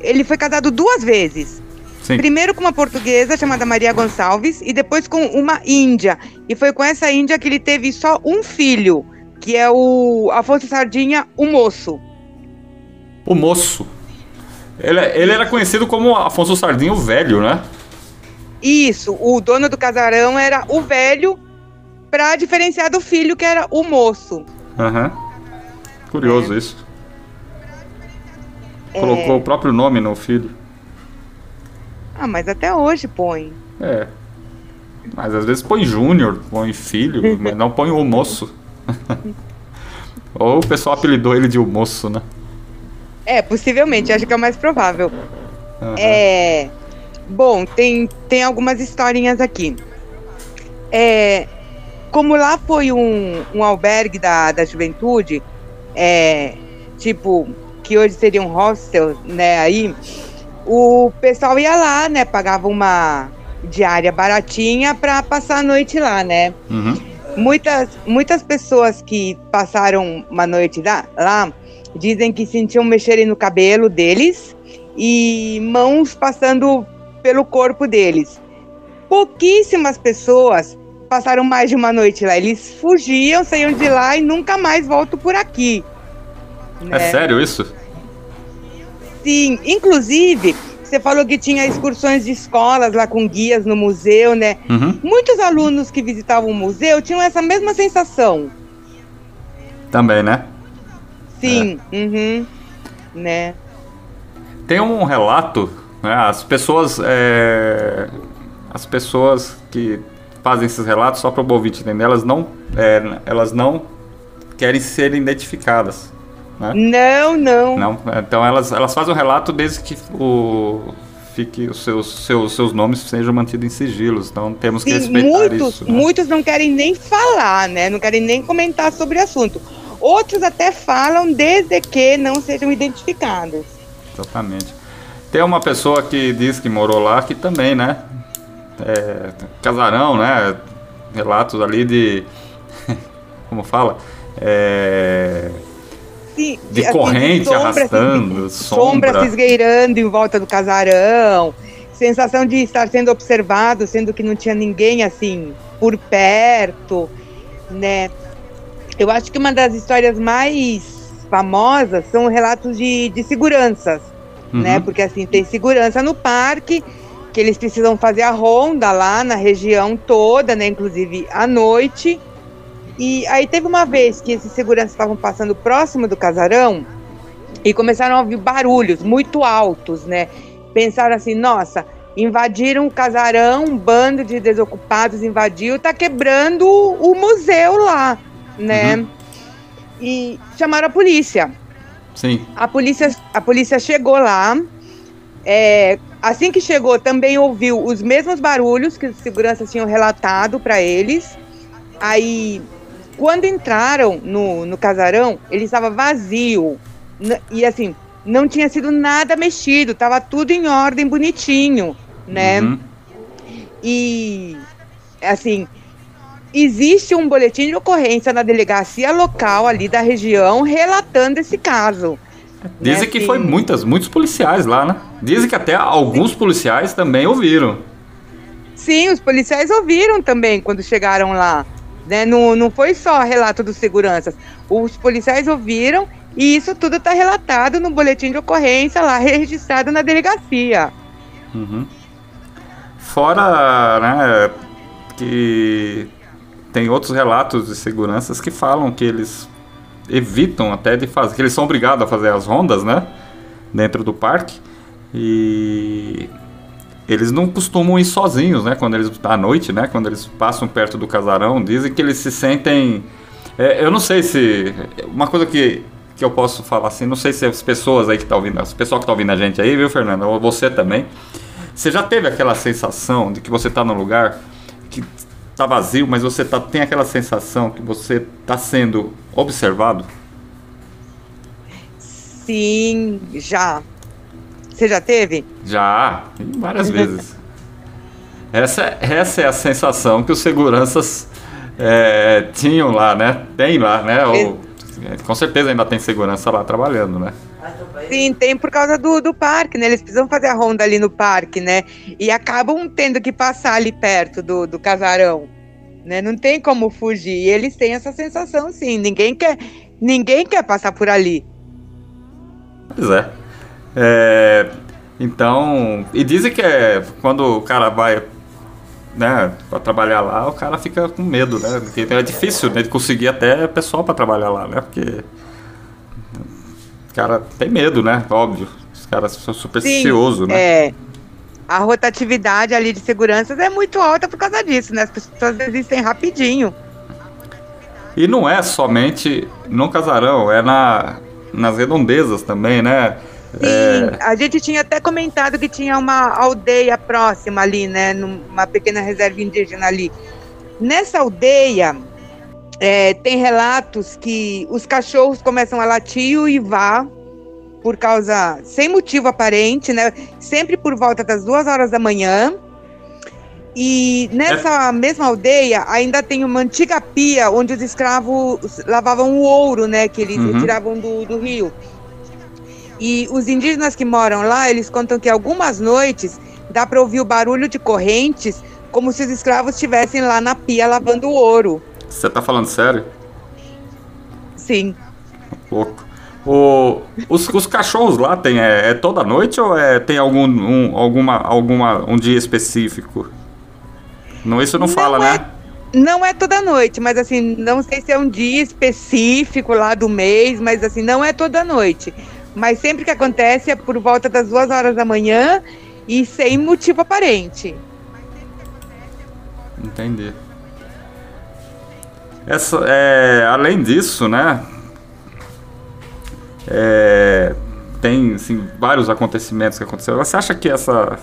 Speaker 6: Ele foi casado duas vezes.
Speaker 5: Sim.
Speaker 6: Primeiro com uma portuguesa chamada Maria Gonçalves e depois com uma índia. E foi com essa índia que ele teve só um filho, que é o Afonso Sardinha, o moço.
Speaker 5: O moço. Ele, ele era conhecido como Afonso Sardinha o Velho, né?
Speaker 6: Isso, o dono do casarão era o velho, pra diferenciar do filho, que era o moço.
Speaker 5: Aham. Curioso isso. Colocou o próprio nome no filho.
Speaker 6: Ah, mas até hoje põe.
Speaker 5: É. Mas às vezes põe Júnior, põe filho, mas não põe o moço. Ou o pessoal apelidou ele de o moço, né?
Speaker 6: É, possivelmente, acho que é o mais provável.
Speaker 5: Aham.
Speaker 6: É. Bom, tem, tem algumas historinhas aqui. É, como lá foi um, um albergue da, da juventude, é, tipo, que hoje seria um hostel, né, aí, o pessoal ia lá, né, pagava uma diária baratinha pra passar a noite lá, né.
Speaker 5: Uhum.
Speaker 6: Muitas, muitas pessoas que passaram uma noite lá, lá dizem que sentiam mexerem no cabelo deles e mãos passando pelo corpo deles. Pouquíssimas pessoas passaram mais de uma noite lá. Eles fugiam, saíam de lá e nunca mais voltam por aqui.
Speaker 5: É
Speaker 6: né?
Speaker 5: sério isso?
Speaker 6: Sim, inclusive, você falou que tinha excursões de escolas lá com guias no museu, né?
Speaker 5: Uhum.
Speaker 6: Muitos alunos que visitavam o museu tinham essa mesma sensação.
Speaker 5: Também, né?
Speaker 6: Sim, uhum, né?
Speaker 5: Tem um relato, né? As pessoas. é, As pessoas que fazem esses relatos, só para o ouvinte entender, elas não, é, elas não querem ser identificadas. Né?
Speaker 6: Não, não.
Speaker 5: Não, então elas, elas fazem o relato desde que o fique os seus, seus, seus nomes sejam mantidos em sigilos. Então temos que
Speaker 6: Sim,
Speaker 5: respeitar
Speaker 6: muitos,
Speaker 5: isso. né?
Speaker 6: muitos não querem nem falar, né? Não querem nem comentar sobre o assunto. Outros até falam desde que não sejam identificados.
Speaker 5: Exatamente. Tem uma pessoa que diz que morou lá que também, né? É, casarão, né? Relatos ali de. Como fala? É,
Speaker 6: Sim,
Speaker 5: de
Speaker 6: assim,
Speaker 5: corrente
Speaker 6: sombra,
Speaker 5: arrastando,
Speaker 6: assim, sombra
Speaker 5: sombra.
Speaker 6: se esgueirando em volta do casarão. Sensação de estar sendo observado, sendo que não tinha ninguém assim por perto, né? Eu acho que uma das histórias mais famosas são relatos de, de seguranças, né?
Speaker 5: Uhum.
Speaker 6: Porque assim, tem segurança no parque, que eles precisam fazer a ronda lá na região toda, né? Inclusive à noite. E aí teve uma vez que esses seguranças estavam passando próximo do casarão e começaram a ouvir barulhos muito altos, né? Pensaram assim, nossa, invadiram o casarão, um bando de desocupados invadiu, tá quebrando o museu lá, né?
Speaker 5: Uhum.
Speaker 6: E chamaram a polícia.
Speaker 5: Sim.
Speaker 6: A polícia, a polícia chegou lá. é, assim que chegou, também ouviu os mesmos barulhos que os seguranças tinham relatado para eles. Aí, quando entraram no, no casarão, ele estava vazio. E assim, não tinha sido nada mexido, estava tudo em ordem, bonitinho, né?
Speaker 5: Uhum.
Speaker 6: E assim, existe um boletim de ocorrência na delegacia local ali da região relatando esse caso.
Speaker 5: Dizem
Speaker 6: né,
Speaker 5: que
Speaker 6: assim.
Speaker 5: foi muitas, muitos policiais lá, né? Dizem que até alguns policiais também ouviram.
Speaker 6: Sim, os policiais ouviram também quando chegaram lá. Né? Não, não foi só relato dos seguranças. Os policiais ouviram e isso tudo está relatado no boletim de ocorrência lá, registrado na delegacia.
Speaker 5: Uhum. Fora, né, que tem outros relatos de seguranças que falam que eles evitam até de fazer, que eles são obrigados a fazer as rondas, né, dentro do parque. E eles não costumam ir sozinhos, né, quando eles à noite, né, quando eles passam perto do casarão, dizem que eles se sentem, é, eu não sei se uma coisa que que eu posso falar assim, não sei se as pessoas aí que estão ouvindo, as pessoas que estão ouvindo a gente aí, viu, Fernando, ou você também, você já teve aquela sensação de que você está num lugar que tá vazio, mas você tá, tem aquela sensação que você está sendo observado?
Speaker 6: Sim, já. Você já teve?
Speaker 5: Já, várias vezes. Essa, essa é a sensação que os seguranças é, tinham lá, né? Tem lá, né? Ou, com certeza ainda tem segurança lá trabalhando, né?
Speaker 6: Sim, tem por causa do, do parque, né? Eles precisam fazer a ronda ali no parque, né? E acabam tendo que passar ali perto do, do casarão, né? Não tem como fugir. E eles têm essa sensação, sim. Ninguém quer, ninguém quer passar por ali.
Speaker 5: Pois é. É, Então, e dizem que é, quando o cara vai né, para trabalhar lá, o cara fica com medo, né? Porque é difícil né, de conseguir até pessoal para trabalhar lá, né? Porque cara tem medo, né? Óbvio. Os caras são supersticiosos, né?
Speaker 6: É. A rotatividade ali de seguranças é muito alta por causa disso, né? As pessoas desistem rapidinho.
Speaker 5: E não é somente no casarão, é na, nas redondezas também, né?
Speaker 6: Sim, a gente tinha até comentado que tinha uma aldeia próxima ali, né? Numa pequena reserva indígena ali. Nessa aldeia, é, tem relatos que os cachorros começam a latir e uivar por causa, sem motivo aparente, né? Sempre por volta das duas horas da manhã. E nessa mesma aldeia ainda tem uma antiga pia onde os escravos lavavam o ouro, né? Que eles
Speaker 5: Uhum.
Speaker 6: tiravam do, do rio. E os indígenas que moram lá, eles contam que algumas noites dá para ouvir o barulho de correntes, como se os escravos estivessem lá na pia lavando o ouro.
Speaker 5: Você tá falando sério?
Speaker 6: Sim.
Speaker 5: Pouco. O, os, os cachorros lá tem é, é toda noite ou é, tem algum um, alguma, alguma um dia específico? Não, isso não, fala,
Speaker 6: é,
Speaker 5: né?
Speaker 6: Não é toda noite, mas assim, não sei se é um dia específico lá do mês, mas assim, não é toda noite. Mas sempre que acontece é por volta das duas horas da manhã e sem motivo aparente.
Speaker 5: Entendi. Essa, é, além disso, né? é, tem assim, vários acontecimentos que aconteceram. Você acha que essas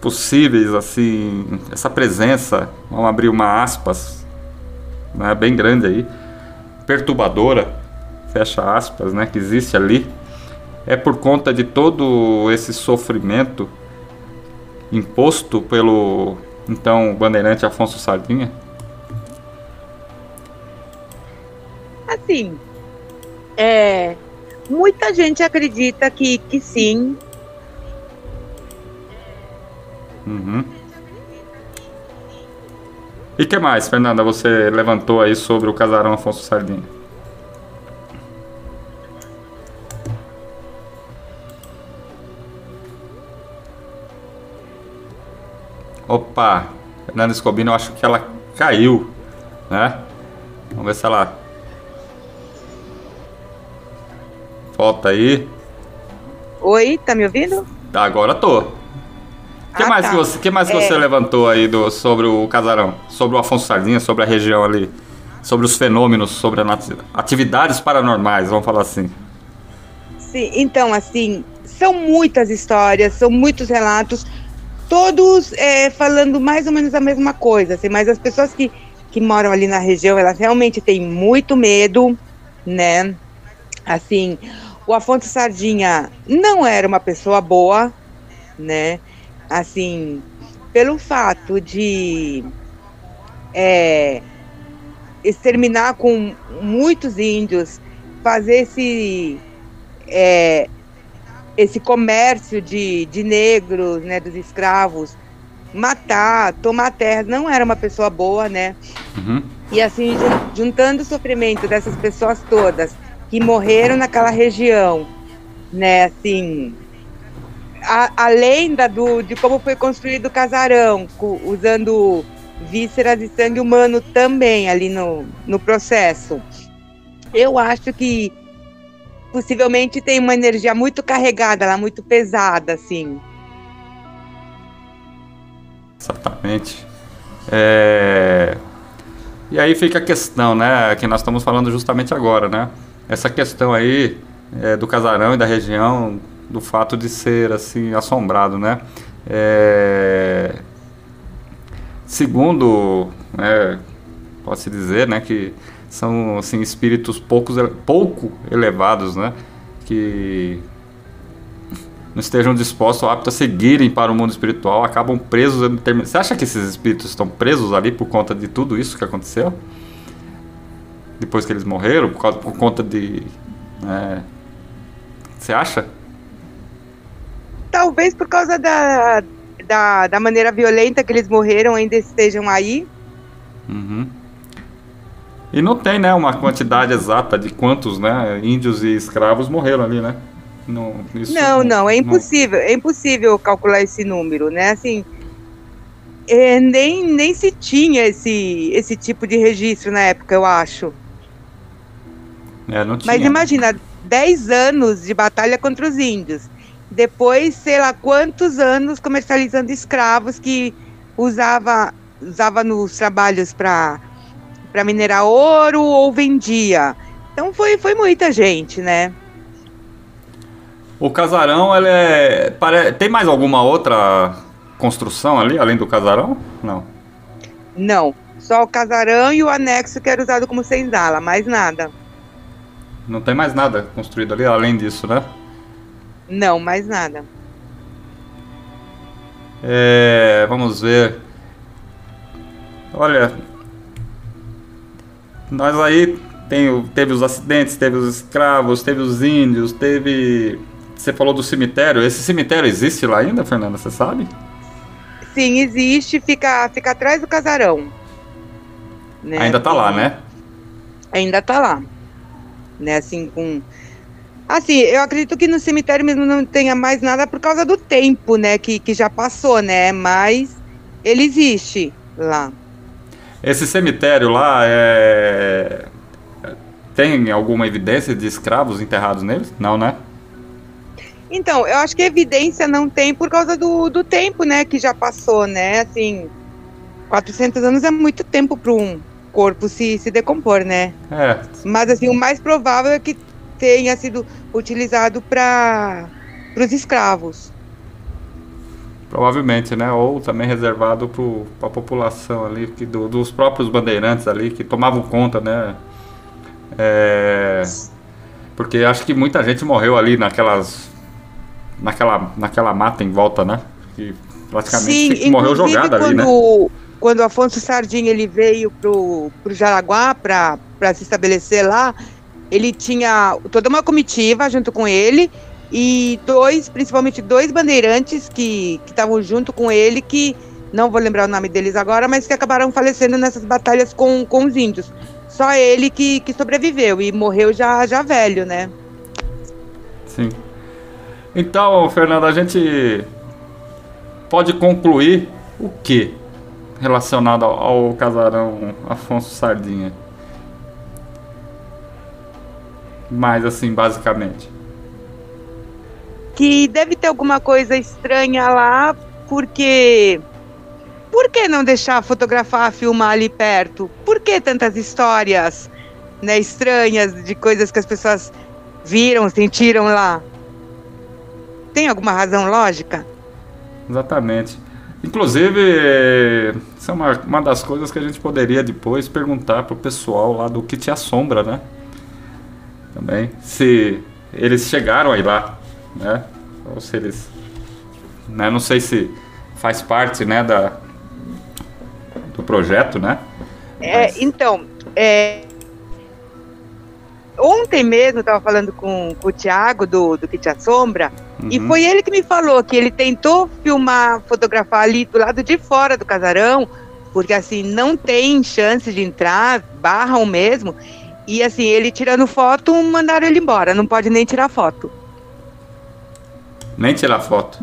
Speaker 5: possíveis, assim, essa presença, vamos abrir uma aspas, né, bem grande aí, perturbadora, fecha aspas, né, que existe ali, é por conta de todo esse sofrimento imposto pelo então bandeirante Afonso Sardinha?
Speaker 6: Assim, é, muita gente acredita que, que sim,
Speaker 5: Uhum. E que mais, Fernanda, você levantou aí sobre o casarão Afonso Sardinha? Opa, Fernanda Escobino, eu acho que ela caiu, né? Vamos ver se ela volta aí.
Speaker 6: Oi, tá me ouvindo?
Speaker 5: Agora tô. O que
Speaker 6: Ah,
Speaker 5: mais,
Speaker 6: tá.
Speaker 5: que você, que mais
Speaker 6: É.
Speaker 5: você levantou aí do, sobre o casarão? Sobre o Afonso Sardinha, sobre a região ali? Sobre os fenômenos, sobre atividades paranormais, vamos falar assim.
Speaker 6: Sim, então, assim, são muitas histórias, são muitos relatos, todos é, falando mais ou menos a mesma coisa, assim, mas as pessoas que, que moram ali na região, elas realmente têm muito medo, né? Assim, o Afonso Sardinha não era uma pessoa boa, né? Assim, pelo fato de é, exterminar com muitos índios, fazer esse é, esse comércio de, de negros, né, dos escravos, matar, tomar terra, não era uma pessoa boa, né?
Speaker 5: Uhum.
Speaker 6: E assim, jun- juntando o sofrimento dessas pessoas todas que morreram naquela região, né, assim, a, a lenda do, de como foi construído o casarão, usando vísceras e sangue humano também ali no, no processo. Eu acho que possivelmente tem uma energia muito carregada lá, muito pesada, assim.
Speaker 5: Exatamente. É, E aí fica a questão, né? Que nós estamos falando justamente agora, né? Essa questão aí é, do casarão e da região, do fato de ser assim assombrado, né? É, Segundo, né, pode-se dizer, né, que são assim espíritos poucos, pouco elevados, né, que não estejam dispostos ou aptos a seguirem para o mundo espiritual, acabam presos. Você acha que esses espíritos estão presos ali por conta de tudo isso que aconteceu? Depois que eles morreram, por, causa, por conta de. né? Você acha?
Speaker 6: Talvez por causa da, da, da maneira violenta que eles morreram ainda estejam aí.
Speaker 5: Uhum. E não tem, né, uma quantidade exata de quantos, né, índios e escravos morreram ali, né? Não,
Speaker 6: não, não, é impossível, é impossível calcular esse número, né? Assim, é, nem, nem se tinha esse, esse tipo de registro na época, eu acho.
Speaker 5: É.
Speaker 6: Mas imagina, 10 anos de batalha contra os índios. Depois, sei lá quantos anos comercializando escravos que usava, usava nos trabalhos para minerar ouro ou vendia. Então foi, foi muita gente, né?
Speaker 5: O casarão, ele é. pare- Tem mais alguma outra construção ali, além do casarão? Não.
Speaker 6: Não, só o casarão e o anexo que era usado como senzala, mais nada.
Speaker 5: Não tem mais nada construído ali, além disso, né?
Speaker 6: Não, mais nada.
Speaker 5: É, vamos ver. Olha, nós aí tem, teve os acidentes, teve os escravos, teve os índios, teve. Você falou do cemitério. Esse cemitério existe lá ainda, Fernanda? Você sabe?
Speaker 6: Sim, existe, fica, fica atrás do casarão. né?
Speaker 5: Ainda tá lá, né?
Speaker 6: Ainda tá lá. Né, assim, com. Assim, eu acredito que no cemitério mesmo não tenha mais nada por causa do tempo, né? Que, que já passou, né? Mas ele existe lá.
Speaker 5: Esse cemitério lá é. Tem alguma evidência de escravos enterrados nele? Não, né?
Speaker 6: Então, eu acho que evidência não tem por causa do, do tempo, né? Que já passou, né? Assim, 400 anos é muito tempo para um corpo se, se decompor, né?
Speaker 5: É,
Speaker 6: Mas, assim, o mais provável é que tenha sido utilizado para os escravos.
Speaker 5: provavelmente, né? Ou também reservado para a população ali, que do- dos próprios bandeirantes ali, que tomavam conta, né? É, porque acho que muita gente morreu ali naquelas. naquela, naquela mata em volta, né? Que praticamente
Speaker 6: Sim,
Speaker 5: morreu jogada ali, né?
Speaker 6: Quando, o Afonso Sardinha ele veio pro, pro Jaraguá para se estabelecer lá, ele tinha toda uma comitiva junto com ele e dois, principalmente dois bandeirantes que estavam junto com ele, que não vou lembrar o nome deles agora, mas que acabaram falecendo nessas batalhas com, com os índios. Só ele que, que sobreviveu e morreu já, já velho, né?
Speaker 5: Sim. Então, Fernando, a gente pode concluir o que relacionado ao, ao casarão Afonso Sardinha? Mais assim, basicamente.
Speaker 6: que deve ter alguma coisa estranha lá, porque. Por que não deixar fotografar, filmar ali perto? Por que tantas histórias né, estranhas de coisas que as pessoas viram, sentiram lá? Tem alguma razão lógica?
Speaker 5: Exatamente. Inclusive, eh, isso é uma, uma das coisas que a gente poderia depois perguntar pro pessoal lá do que te assombra, né? Também. Se eles chegaram aí lá, né? Ou se eles. Né? Não sei se faz parte, né, da, do projeto, né?
Speaker 6: É,
Speaker 5: Mas-
Speaker 6: então, é, ontem mesmo eu estava falando com, com o Thiago do, do Que Te Assombra, e
Speaker 5: Uhum.
Speaker 6: foi ele que me falou que ele tentou filmar, fotografar ali do lado de fora do casarão, porque assim, não tem chance de entrar, barram mesmo, e assim, ele tirando foto, mandaram ele embora, não pode nem tirar foto,
Speaker 5: Nem tirar foto.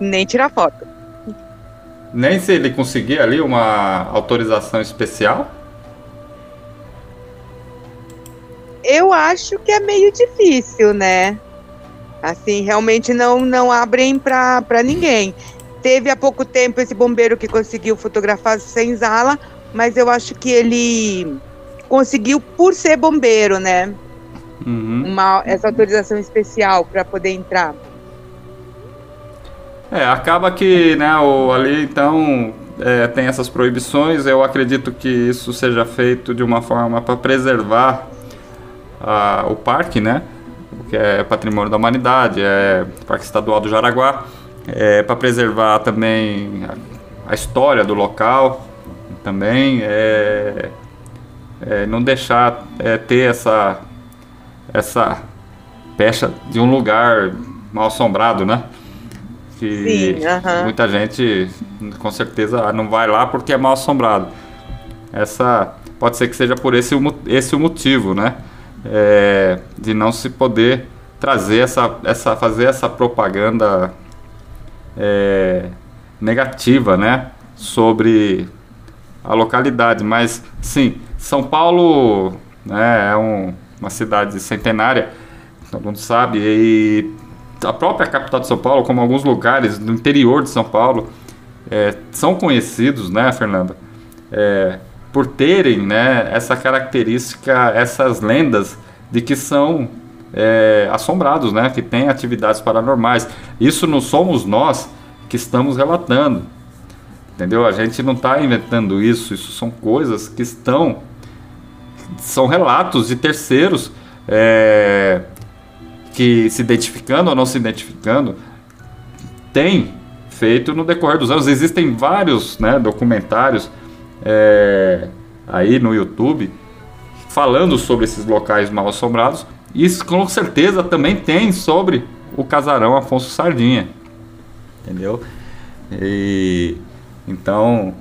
Speaker 6: nem tirar foto.
Speaker 5: Nem se ele conseguir ali uma autorização especial.
Speaker 6: Eu acho que é meio difícil, né? Assim, realmente não, não abrem pra ninguém. Teve há pouco tempo esse bombeiro que conseguiu fotografar sem zala, mas eu acho que ele conseguiu por ser bombeiro, né?
Speaker 5: Uhum.
Speaker 6: Uma, essa autorização especial para poder entrar.
Speaker 5: É, acaba que, né, o, ali então é, tem essas proibições. Eu acredito que isso seja feito de uma forma para preservar a- o parque, né? Que é patrimônio da humanidade, é Parque Estadual do Jaraguá, é para preservar também a, a história do local, também é, é, não deixar é, ter essa essa pecha de um lugar mal assombrado, né? Que
Speaker 6: Sim, aham.
Speaker 5: muita gente com certeza não vai lá porque é mal assombrado. Essa pode ser que seja por esse, o esse o motivo, né? É, de não se poder trazer essa, essa fazer essa propaganda é, negativa, né? Sobre a localidade. Mas sim, São Paulo né, é um uma cidade centenária, todo mundo sabe, e a própria capital de São Paulo, como alguns lugares no interior de São Paulo, é, são conhecidos, né, Fernanda, é, por terem né, essa característica, essas lendas de que são é, assombrados, né, que têm atividades paranormais. Isso não somos nós que estamos relatando, entendeu? A gente não está inventando isso, isso são coisas que estão, são relatos de terceiros é, que se identificando ou não se identificando, tem feito no decorrer dos anos. Existem vários né, documentários é, aí no YouTube falando sobre esses locais mal assombrados. E com certeza também tem sobre o casarão Afonso Sardinha. Entendeu? E, então,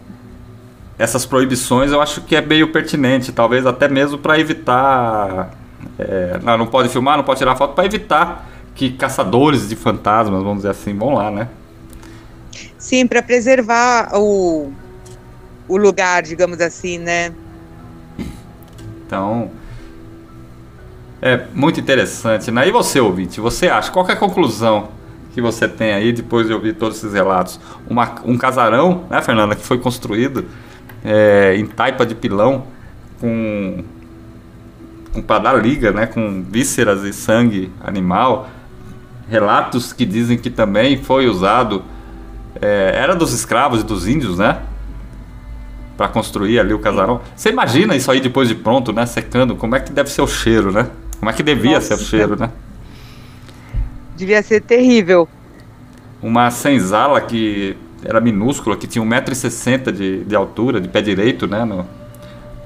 Speaker 5: essas proibições eu acho que é meio pertinente, talvez até mesmo para evitar. É, não, não pode filmar, não pode tirar foto, para evitar que caçadores de fantasmas, vamos dizer assim, vão lá, né?
Speaker 6: Sim, para preservar o, o lugar, digamos assim, né?
Speaker 5: Então, é muito interessante. Né? E você, ouvinte, você acha? Qual é a conclusão que você tem aí depois de ouvir todos esses relatos? Uma, um casarão, né, Fernanda, que foi construído é, em taipa de pilão com, com liga, né, com vísceras e sangue animal. Relatos que dizem que também foi usado é, era dos escravos e dos índios, né? Para construir ali o casarão. Você imagina isso aí depois de pronto, né? Secando, como é que deve ser o cheiro, né? Como é que devia
Speaker 6: Nossa.
Speaker 5: ser o cheiro, né?
Speaker 6: Devia ser terrível.
Speaker 5: Uma senzala que era minúscula, que tinha 1,60m de, de altura, de pé direito, né? No,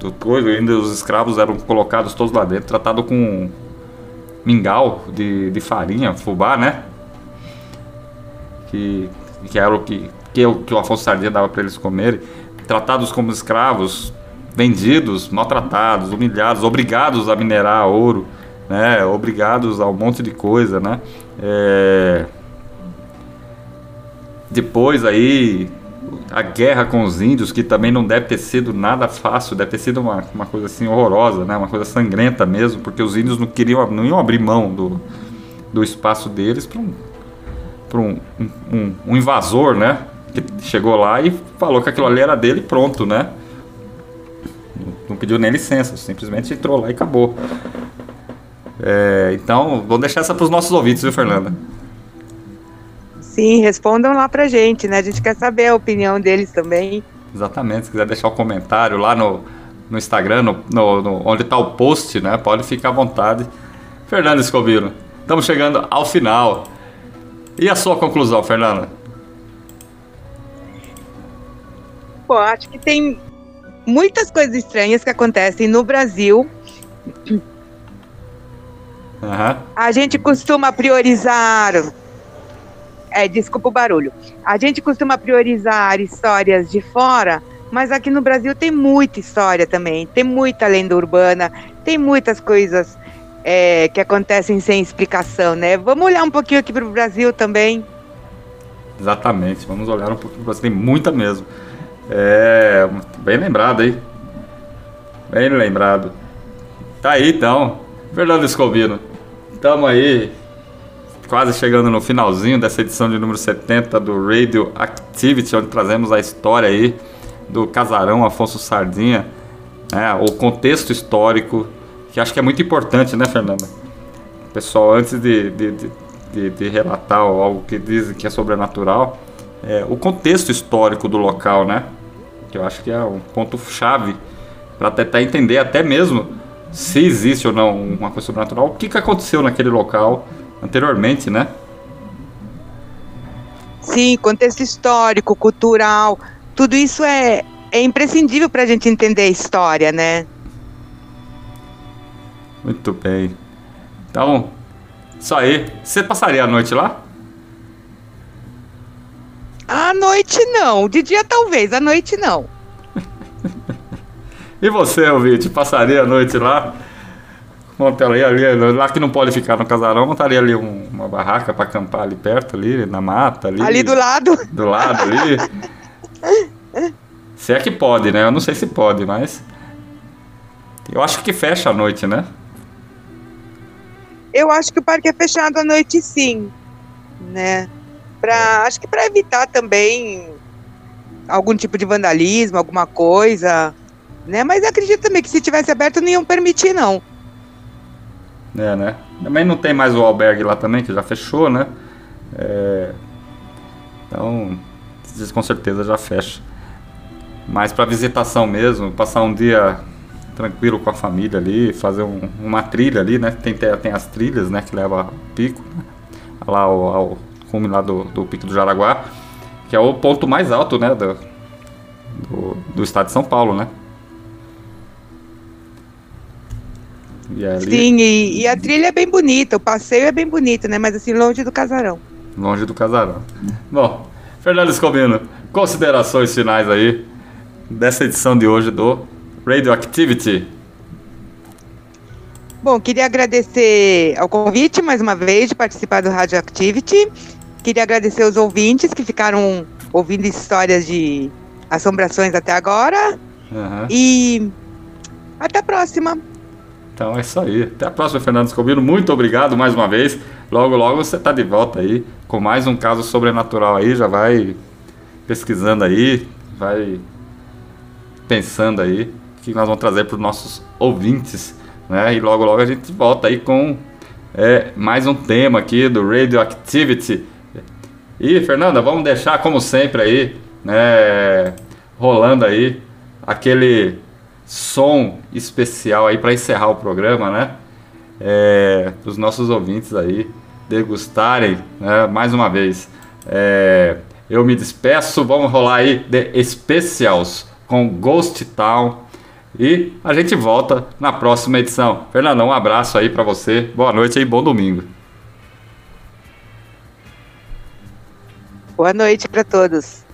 Speaker 5: do coisa, ainda os escravos eram colocados todos lá dentro, tratado com mingau de, de farinha, fubá, né? Que, que era o que, que, o, que o Afonso Sardinha dava para eles comerem. Tratados como escravos, vendidos, maltratados, humilhados, obrigados a minerar ouro, né? Obrigados a um monte de coisa, né? É... Depois aí a guerra com os índios, que também não deve ter sido nada fácil, deve ter sido uma, uma coisa assim horrorosa, né? Uma coisa sangrenta mesmo, porque os índios não queriam, não iam abrir mão do, do espaço deles para um, um, um, um invasor, né? Chegou lá e falou que aquilo ali era dele e pronto, né? Não pediu nem licença, simplesmente entrou lá e acabou. É, então, vou deixar essa para os nossos ouvintes, viu, Fernanda?
Speaker 6: Sim, respondam lá pra gente, né? A gente quer saber a opinião deles também.
Speaker 5: Exatamente, se quiser deixar o um comentário lá no, no Instagram, no, no, no onde está o post, né? Pode ficar à vontade. Fernanda Escobino, estamos chegando ao final. E a sua conclusão, Fernanda?
Speaker 6: Pô, acho que tem muitas coisas estranhas que acontecem no Brasil.
Speaker 5: Uhum.
Speaker 6: A gente costuma priorizar. É, desculpa o barulho. A gente costuma priorizar histórias de fora, mas aqui no Brasil tem muita história também. Tem muita lenda urbana, tem muitas coisas é, que acontecem sem explicação, né? Vamos olhar um pouquinho aqui para o Brasil também.
Speaker 5: Exatamente, vamos olhar um pouquinho para Tem muita mesmo. É, bem lembrado aí. Bem lembrado. Tá aí então. Fernando Escobino. Estamos aí quase chegando no finalzinho dessa edição de número 70 do Radio Activity, onde trazemos a história aí do casarão Afonso Sardinha, né, o contexto histórico, que acho que é muito importante, né, Fernanda? Pessoal, antes de, de, de, de relatar algo que dizem que é sobrenatural, é, o contexto histórico do local, né? Que eu acho que é um ponto chave para tentar entender até mesmo se existe ou não uma coisa sobrenatural, o que, que aconteceu naquele local anteriormente, né?
Speaker 6: Sim, contexto histórico, cultural, tudo isso é, é imprescindível para a gente entender a história, né?
Speaker 5: Muito bem. Então, isso aí. Você passaria a noite lá?
Speaker 6: À noite não, de dia talvez, à noite não.
Speaker 5: E você, ouvinte, passaria a noite lá? Montaria ali, lá que não pode ficar no casarão, montaria ali um- uma barraca para acampar ali perto, ali na mata, ali.
Speaker 6: Ali do lado.
Speaker 5: Do lado ali. se é que pode, né? Eu não sei se pode, mas. Eu acho que fecha a noite, né?
Speaker 6: Eu acho que o parque é fechado à noite, sim, né? Pra, acho que para evitar também algum tipo de vandalismo, alguma coisa, né? Mas acredito também que se tivesse aberto não iam permitir, não.
Speaker 5: É, né? Também não tem mais o albergue lá também, que já fechou, né? É, Então, com certeza já fecha. Mas para visitação mesmo, passar um dia tranquilo com a família ali, fazer um- uma trilha ali, né? Tem, tem, as trilhas, né? Que leva pico, né? lá ao, ao cume lá do, do Pico do Jaraguá, que é o ponto mais alto, né? Do, do, do estado de São Paulo, né? E ali,
Speaker 6: Sim, e, e a trilha é bem bonita, o passeio é bem bonito, né? Mas assim, longe do casarão.
Speaker 5: longe do casarão. Bom, Fernando Escobino, considerações finais aí dessa edição de hoje do Radioactivity.
Speaker 6: Bom, queria agradecer ao convite mais uma vez de participar do Radioactivity. Queria agradecer os ouvintes que ficaram ouvindo histórias de assombrações até agora.
Speaker 5: Aham.
Speaker 6: E até a próxima.
Speaker 5: Então é isso aí. Até a próxima, Fernando Escobino. Muito obrigado mais uma vez. Logo, logo você tá de volta aí com mais um caso sobrenatural aí. Já vai pesquisando aí, vai pensando aí o que nós vamos trazer para os nossos ouvintes, né? E logo, logo a gente volta aí com é, mais um tema aqui do Radioactivity. E, Fernanda, vamos deixar como sempre aí, né? Rolando aí aquele som especial aí para encerrar o programa, né? É, os nossos ouvintes aí degustarem, né? Mais uma vez. É, eu me despeço, vamos rolar aí The Specials com Ghost Town e a gente volta na próxima edição. Fernando, um abraço aí para você, boa noite e bom domingo.
Speaker 6: Boa noite para todos.